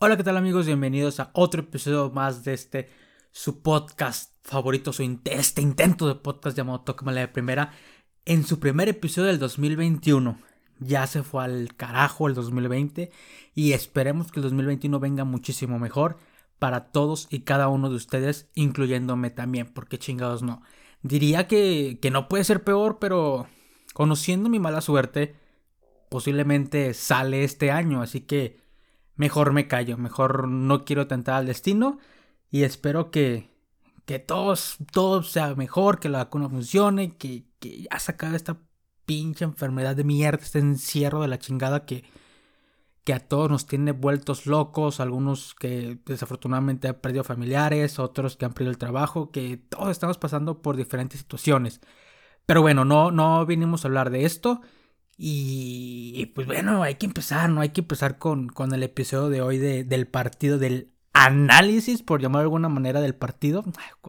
Hola, ¿qué tal amigos? Bienvenidos a otro episodio más de este su podcast favorito, su este intento de podcast llamado Tócamela de Primera, en su primer episodio del 2021. Ya se fue al carajo el 2020 y esperemos que el 2021 venga muchísimo mejor para todos y cada uno de ustedes, incluyéndome también, porque chingados no. Diría que, que no puede ser peor, pero conociendo mi mala suerte, posiblemente sale este año, así que mejor me callo, mejor no quiero tentar al destino y espero que, que todos, todo sea mejor, que la vacuna funcione, que, que ya se acabe esta pinche enfermedad de mierda, este encierro de la chingada que, que a todos nos tiene vueltos locos, algunos que desafortunadamente han perdido familiares, otros que han perdido el trabajo, que todos estamos pasando por diferentes situaciones. Pero bueno, no, no vinimos a hablar de esto. Y pues bueno, hay que empezar, ¿no? Hay que empezar con, con el episodio de hoy del partido, del análisis, por llamar de alguna manera, del partido.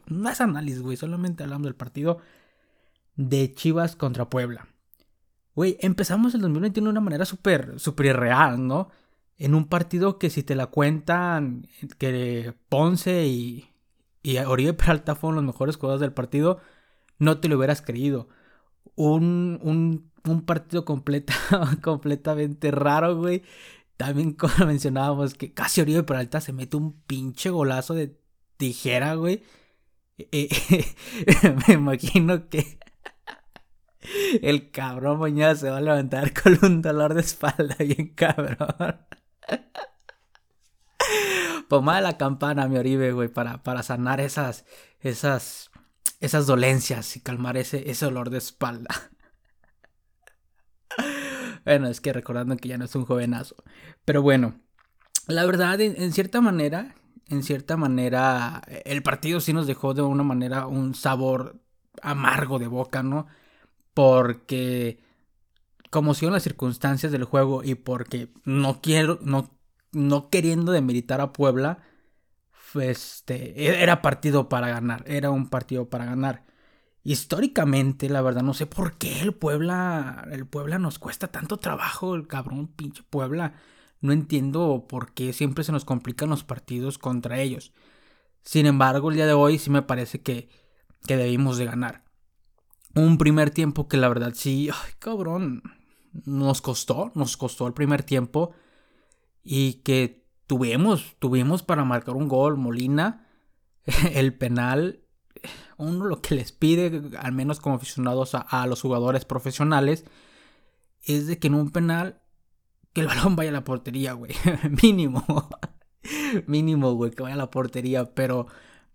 No es análisis, güey, solamente hablamos del partido de Chivas contra Puebla. Güey, empezamos el 2021 de una manera súper, súper irreal, ¿no? En un partido que si te la cuentan, que Ponce y, y Oribe Peralta fueron los mejores jugadores del partido, no te lo hubieras creído. Un, un un partido completa, completamente raro, güey. También como mencionábamos que casi Oribe Peralta se mete un pinche golazo de tijera, güey. Eh, me imagino que el cabrón mañana se va a levantar con un dolor de espalda bien cabrón. Pomada la campana, mi Oribe, güey, para, para sanar esas, esas, esas dolencias y calmar ese, ese dolor de espalda. Bueno, es que recordando que ya no es un jovenazo. Pero bueno, la verdad, en, cierta manera, en cierta manera, el partido sí nos dejó de una manera un sabor amargo de boca, ¿no? Porque, como son las circunstancias del juego y porque no quiero, no, no queriendo demeritar a Puebla, este, e, era partido para ganar, era un partido para ganar históricamente, la verdad, no sé por qué el Puebla, el Puebla nos cuesta tanto trabajo, el cabrón pinche Puebla. No entiendo por qué siempre se nos complican los partidos contra ellos. Sin embargo, el día de hoy sí me parece que, que debimos de ganar. Un primer tiempo que la verdad sí, ay cabrón, nos costó, nos costó el primer tiempo y que tuvimos, tuvimos para marcar un gol, Molina, el penal uno lo que les pide, al menos como aficionados a, los jugadores profesionales, es de que en un penal, que el balón vaya a la portería, güey. Mínimo. Mínimo, güey, que vaya a la portería. Pero,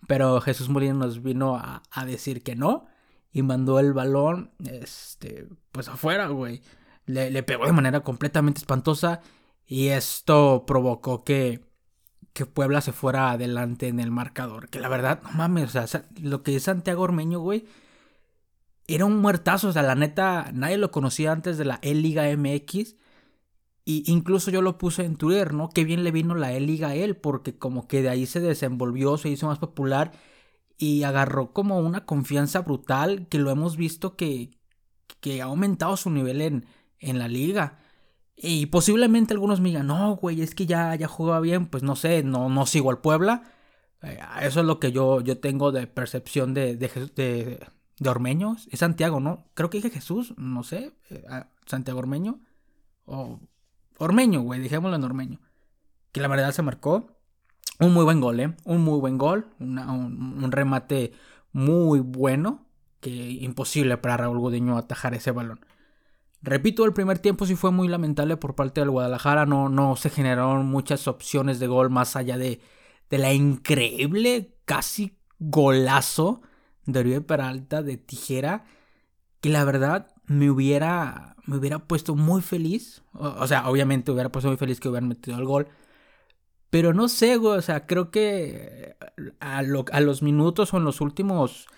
pero Jesús Molina nos vino a, decir que no. Y mandó el balón, este, pues afuera, güey. Le pegó de manera completamente espantosa. Y esto provocó que, que Puebla se fuera adelante en el marcador. Que la verdad, no mames, o sea, lo que es Santiago Ormeño, güey, era un muertazo. O sea, la neta, nadie lo conocía antes de la E-Liga MX. Y incluso yo lo puse en Twitter, ¿no? Qué bien le vino la E-Liga a él, porque como que de ahí se desenvolvió, se hizo más popular y agarró como una confianza brutal que lo hemos visto que, que ha aumentado su nivel en, en la liga. Y posiblemente algunos me digan, no, güey, es que ya, ya jugaba bien, pues no sé, no, no sigo al Puebla. Eh, eso es lo que yo, yo tengo de percepción de, de, de, de Ormeño. Es Santiago, ¿no? Creo que dije Jesús, no sé, eh, Santiago Ormeño. O Ormeño, güey, dijémoslo en Ormeño. Que la verdad se marcó. Un muy buen gol, ¿eh? Un muy buen gol. un, un, remate muy bueno. Que imposible para Raúl Gudiño atajar ese balón. Repito, el primer tiempo sí fue muy lamentable por parte del Guadalajara. No, no se generaron muchas opciones de gol más allá de, de la increíble, casi golazo de Oribe Peralta de tijera. Que la verdad me hubiera, me hubiera puesto muy feliz. O, sea, obviamente hubiera puesto muy feliz que hubieran metido el gol. Pero no sé, güey. O sea, creo que a, a los minutos o en los últimos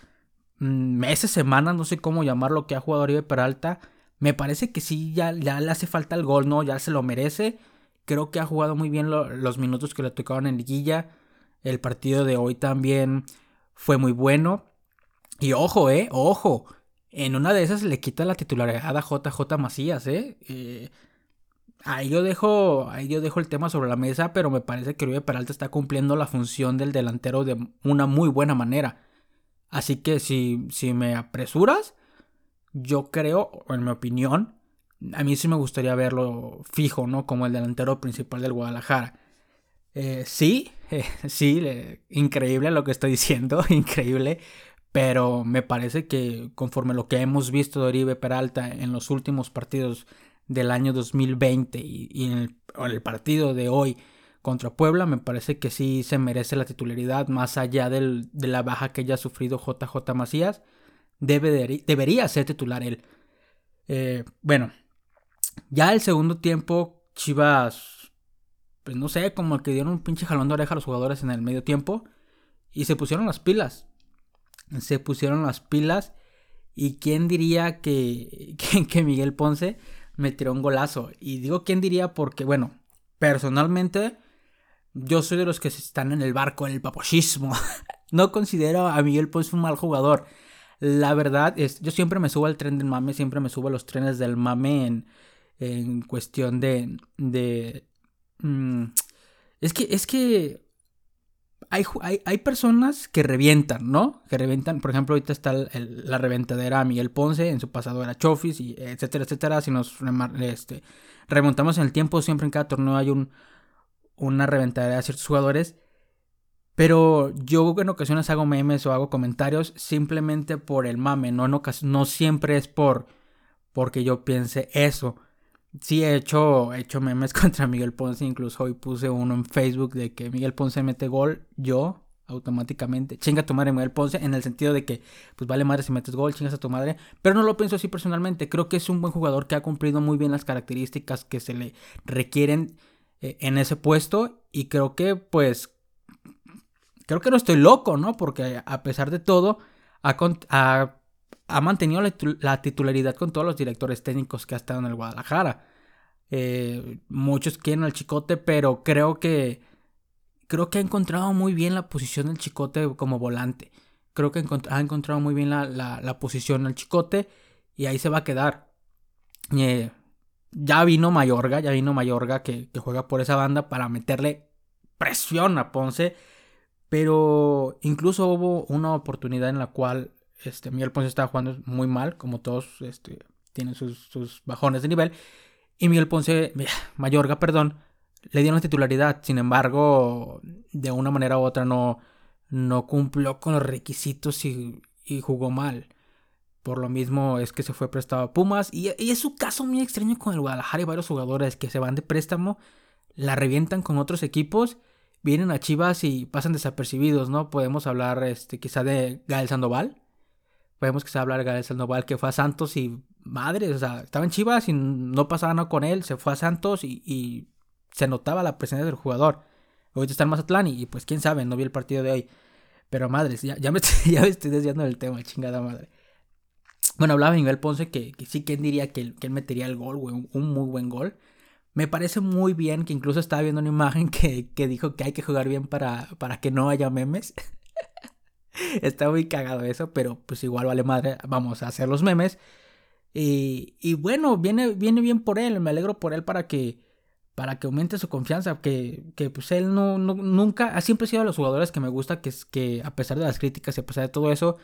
mm, meses, semanas, no sé cómo llamarlo, que ha jugado Oribe Peralta me parece que sí, ya, le hace falta el gol, ¿no? Ya se lo merece. Creo que ha jugado muy bien los minutos que le tocaron en liguilla. El partido de hoy también fue muy bueno. Y ojo, eh, ojo. En una de esas le quita la titularidad a JJ Macías, eh. eh ahí yo dejo, ahí yo dejo el tema sobre la mesa, pero me parece que Oribe Peralta está cumpliendo la función del delantero de una muy buena manera. Así que si, si me apresuras, yo creo, en mi opinión, a mí sí me gustaría verlo fijo, ¿no? Como el delantero principal del Guadalajara. Eh, sí, sí, increíble lo que estoy diciendo, increíble. Pero me parece que conforme lo que hemos visto de Oribe Peralta en los últimos partidos del año 2020 y, en, el, partido de hoy contra Puebla, me parece que sí se merece la titularidad más allá de la baja que haya sufrido JJ Macías. Debe debería ser titular él. Eh, bueno, ya el segundo tiempo, Chivas, pues no sé, como que dieron un pinche jalón de oreja a los jugadores en el medio tiempo y se pusieron las pilas se pusieron las pilas. Y quién diría que, que, Miguel Ponce me tiró un golazo. Y digo quién diría porque, bueno, personalmente yo soy de los que están en el barco del paposismo. no considero a Miguel Ponce un mal jugador. La verdad es, yo siempre me subo al tren del mame, siempre me subo a los trenes del mame en, cuestión de... de mm, es que, es que hay, personas que revientan, ¿no? Que revientan, por ejemplo, ahorita está la reventadera Miguel Ponce, en su pasado era Chofis, y etcétera, etcétera. Si nos este, remontamos en el tiempo, siempre en cada torneo hay un, una reventadera de ciertos jugadores. Pero yo en ocasiones hago memes o hago comentarios simplemente por el mame, no, no siempre es por porque yo piense eso. Sí he hecho, he hecho memes contra Miguel Ponce, incluso hoy puse uno en Facebook de que Miguel Ponce mete gol, yo automáticamente, chinga tu madre Miguel Ponce, en el sentido de que, pues vale madre si metes gol, chingas a tu madre, pero no lo pienso así personalmente, creo que es un buen jugador que ha cumplido muy bien las características que se le requieren eh, en ese puesto. Y creo que pues, creo que no estoy loco, ¿no? Porque a pesar de todo, ha, mantenido la, titularidad con todos los directores técnicos que ha estado en el Guadalajara. Eh, muchos quieren al Chicote, pero creo que creo que ha encontrado muy bien la posición del Chicote como volante. Creo que ha encontrado muy bien la, posición del Chicote y ahí se va a quedar. Eh, ya vino Mayorga, ya vino Mayorga que juega por esa banda para meterle presión a Ponce. Pero incluso hubo una oportunidad en la cual este, Miguel Ponce estaba jugando muy mal, como todos este, tienen sus, bajones de nivel. Y Miguel Ponce, Mayorga, perdón, le dieron titularidad. Sin embargo, de una manera u otra no, no cumplió con los requisitos y, jugó mal. Por lo mismo es que se fue prestado a Pumas. Y, y, es un caso muy extraño con el Guadalajara y varios jugadores que se van de préstamo, la revientan con otros equipos, vienen a Chivas y pasan desapercibidos, ¿no? Podemos hablar este, quizá de Gael Sandoval, Vemos que se habla de Gael Sandoval que fue a Santos y madre, o sea, estaba en Chivas y no pasaba nada con él, se fue a Santos y, se notaba la presencia del jugador. Ahorita está en Mazatlán y, pues quién sabe, no vi el partido de hoy. Pero madre, ya, ya, me, estoy, ya me estoy desviando del tema, chingada madre. Bueno, hablaba Miguel Ponce que, que sí, ¿quién diría que, que, él metería el gol, güey? Un, muy buen gol. Me parece muy bien que incluso estaba viendo una imagen que, que dijo que hay que jugar bien para, para que no haya memes. Está muy cagado eso, pero pues igual vale madre, vamos a hacer los memes. Y, y bueno, viene, viene bien por él, me alegro por él para que, para que aumente su confianza, que, que pues él no, no, nunca, ha siempre sido de los jugadores que me gusta, que, que a pesar de las críticas y a pesar de todo eso,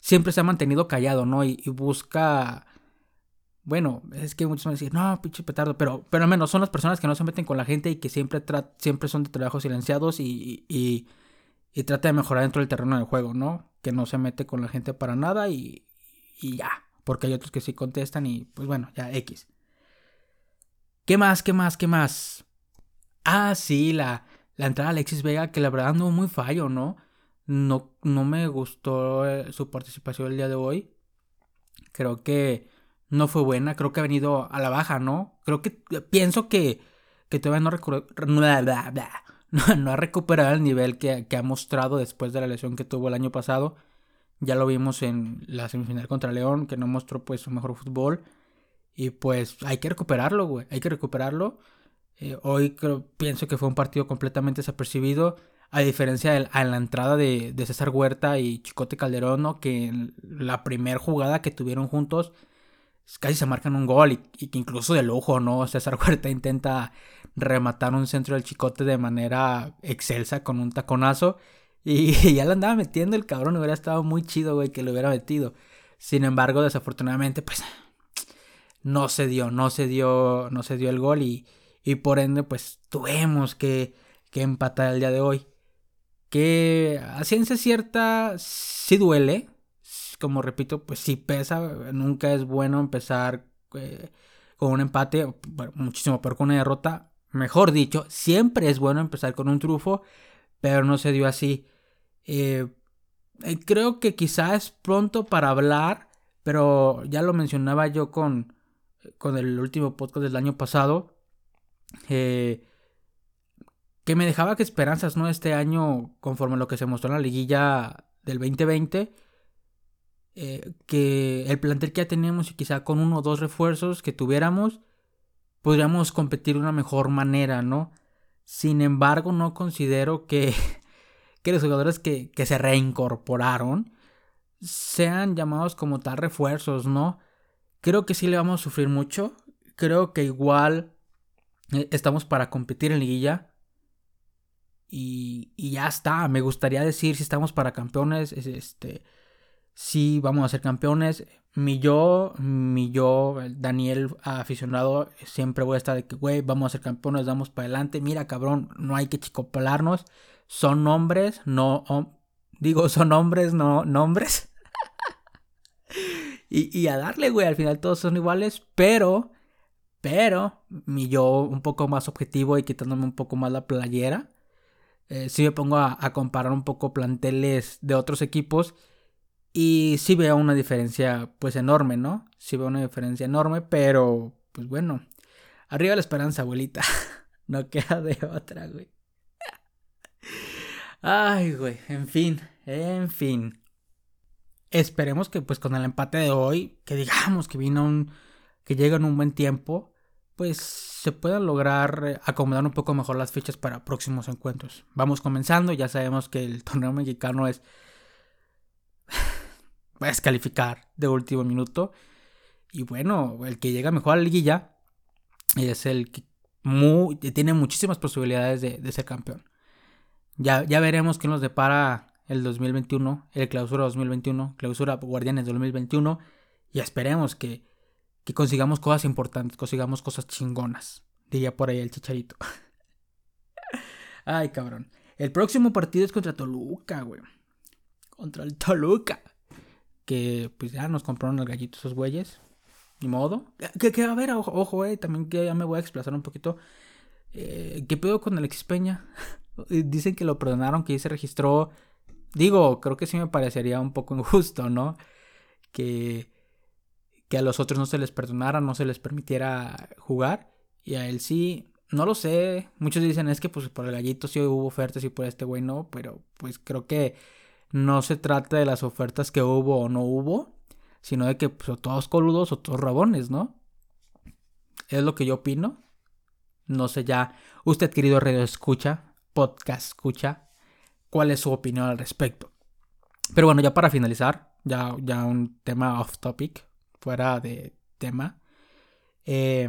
siempre se ha mantenido callado, ¿no? Y, busca... Bueno, es que muchos van a decir, no, pinche petardo, pero, pero al menos son las personas que no se meten con la gente y que siempre, siempre son de trabajos silenciados y, y y trata de mejorar dentro del terreno del juego, ¿no? Que no se mete con la gente para nada y, y ya. Porque hay otros que sí contestan y pues bueno, ya X. ¿Qué más? ¿Qué más? ¿Qué más? Ah, sí, la, la entrada de Alexis Vega, que la verdad no muy fallo, ¿no? No, no me gustó eh, su participación el día de hoy. Creo que no fue buena, creo que ha venido a la baja, ¿no? Creo que pienso que, que todavía no recuerdo no, ha recuperado el nivel que, ha mostrado después de la lesión que tuvo el año pasado. Ya lo vimos en la semifinal contra León, que no mostró pues su mejor fútbol. Y pues hay que recuperarlo, güey. Hay que recuperarlo. Eh, hoy creo, pienso que fue un partido completamente desapercibido. A diferencia de la entrada de, César Huerta y Chicote Calderón, que en la primera jugada que tuvieron juntos casi se marcan un gol y, que incluso de lujo, ¿no? César Huerta intenta rematar un centro del chicote de manera excelsa con un taconazo y, ya lo andaba metiendo el cabrón, hubiera estado muy chido, güey, que lo hubiera metido. Sin embargo, desafortunadamente, pues no se dio, no se dio, no se dio el gol y, y por ende, pues tuvimos que, que empatar el día de hoy. Que a ciencia cierta sí duele, como repito, pues sí pesa, nunca es bueno empezar eh, con un empate, muchísimo peor con una derrota. Mejor dicho, siempre es bueno empezar con un trufo, pero no se dio así. Eh, eh, creo que quizás es pronto para hablar, pero ya lo mencionaba yo con, con el último podcast del año pasado, que me dejaba que esperanzas, ¿no? Este año, conforme lo que se mostró en la liguilla del 2020, eh, que el plantel que ya teníamos y quizá con uno o dos refuerzos que tuviéramos, podríamos competir de una mejor manera, ¿no? Sin embargo, no considero que, que los jugadores que, que se reincorporaron sean llamados como tal refuerzos, ¿no? Creo que sí le vamos a sufrir mucho. Creo que igual eh, estamos para competir en liguilla. Y, y, ya está. Me gustaría decir si estamos para campeones. Este sí vamos a ser campeones. Mi yo, mi yo, Daniel aficionado, siempre voy a estar de que, güey, vamos a ser campeones, vamos para adelante. Mira, cabrón, no hay que chicopelarnos. Son nombres, no. digo, son hombres, no nombres. y, y a darle, güey, al final todos son iguales, pero. Pero, mi yo un poco más objetivo y quitándome un poco más la playera. Eh, sí me pongo a, a comparar un poco planteles de otros equipos y sí veo una diferencia pues enorme, ¿no? Sí veo una diferencia enorme, pero pues bueno. Arriba la esperanza, abuelita. no queda de otra, güey. Ay, güey. En fin, en fin. Esperemos que pues con el empate de hoy, que digamos que vino un... que llega en un buen tiempo, pues se puedan lograr acomodar un poco mejor las fichas para próximos encuentros. Vamos comenzando, ya sabemos que el torneo mexicano es descalificar de último minuto. Y bueno, el que llega mejor a la liguilla es el que tiene muchísimas posibilidades de, ser campeón. Ya, ya veremos qué nos depara el 2021, el clausura 2021, clausura Guardianes 2021. Y esperemos que, que consigamos cosas importantes, consigamos cosas chingonas. Diría por ahí el chicharito. Ay, cabrón. El próximo partido es contra Toluca, güey. Contra el Toluca que pues ya nos compraron el gallito esos güeyes. Ni modo. Que, que a ver, ojo, ojo, eh, también que ya me voy a explazar un poquito. Eh, ¿Qué pedo con Alexis Peña? Dicen que lo perdonaron, que se registró. Digo, creo que sí me parecería un poco injusto, ¿no? Que, que a los otros no se les perdonara, no se les permitiera jugar. Y a él sí, no lo sé. Muchos dicen es que pues por el gallito sí hubo ofertas y por este güey no. Pero pues creo que no se trata de las ofertas que hubo o no hubo, sino de que pues, todos coludos o todos rabones, ¿no? Es lo que yo opino. No sé ya, usted querido radio escucha, podcast escucha, cuál es su opinión al respecto. Pero bueno, ya para finalizar, ya, ya un tema off topic, fuera de tema. Eh,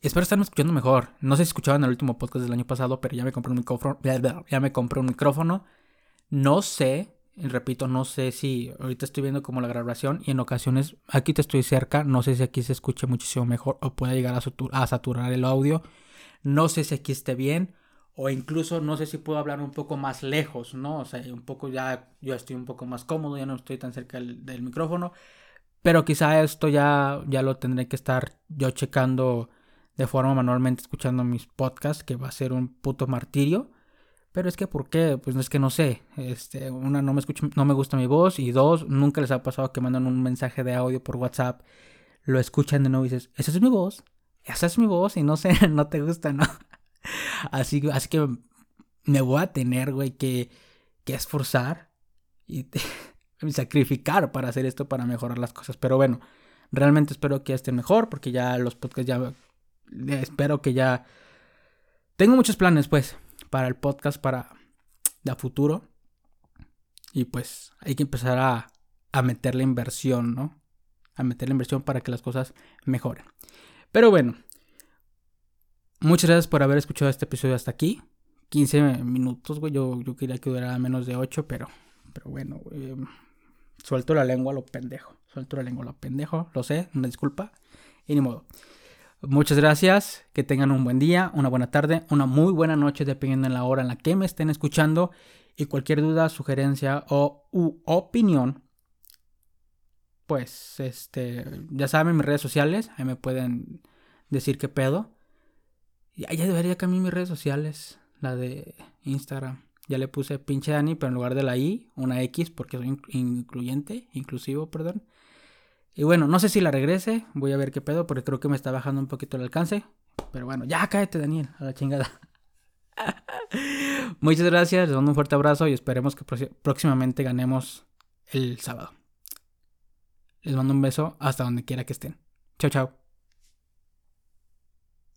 espero estarme escuchando mejor. No sé si escuchaban el último podcast del año pasado, pero ya me compré un micrófono. Ya me compré un micrófono no sé, repito, no sé si ahorita estoy viendo como la grabación y en ocasiones aquí te estoy cerca, no sé si aquí se escuche muchísimo mejor o pueda llegar a, saturar el audio, no sé si aquí esté bien o incluso no sé si puedo hablar un poco más lejos, ¿no? O sea, un poco ya yo estoy un poco más cómodo, ya no estoy tan cerca del, micrófono, pero quizá esto ya, ya lo tendré que estar yo checando de forma manualmente escuchando mis podcasts, que va a ser un puto martirio. Pero es que, ¿por qué? Pues es que no sé. Este, una, no me, escucho, no me gusta mi voz. Y dos, nunca les ha pasado que mandan un mensaje de audio por WhatsApp. Lo escuchan de nuevo y dices, esa es mi voz. Esa es mi voz. Y no sé, no te gusta, ¿no? Así, así que me voy a tener, güey, que, que esforzar y, sacrificar para hacer esto, para mejorar las cosas. Pero bueno, realmente espero que esté mejor porque ya los podcasts ya... Espero que ya... Tengo muchos planes, pues para el podcast para de futuro. Y pues hay que empezar a, a meter la inversión, ¿no? a meter la inversión para que las cosas mejoren. Pero bueno, muchas gracias por haber escuchado este episodio hasta aquí. 15 minutos, güey. Yo, yo quería que durara menos de 8, pero, pero bueno, suelto la lengua a lo pendejo. Suelto la lengua a lo pendejo, lo sé, una disculpa. Y ni modo. Muchas gracias, que tengan un buen día, una buena tarde, una muy buena noche, dependiendo de la hora en la que me estén escuchando. Y cualquier duda, sugerencia o opinión, pues este, ya saben mis redes sociales, ahí me pueden decir qué pedo. Ya, ya debería cambiar mis redes sociales, la de Instagram. Ya le puse pinche Dani, pero en lugar de la I, una X, porque soy incluyente, inclusivo, perdón. Y bueno, no sé si la regrese, voy a ver qué pedo, porque creo que me está bajando un poquito el alcance. Pero bueno, ya cállate, Daniel, a la chingada. Muchas gracias, les mando un fuerte abrazo y esperemos que próximamente ganemos el sábado. Les mando un beso hasta donde quiera que estén. Chao, chao.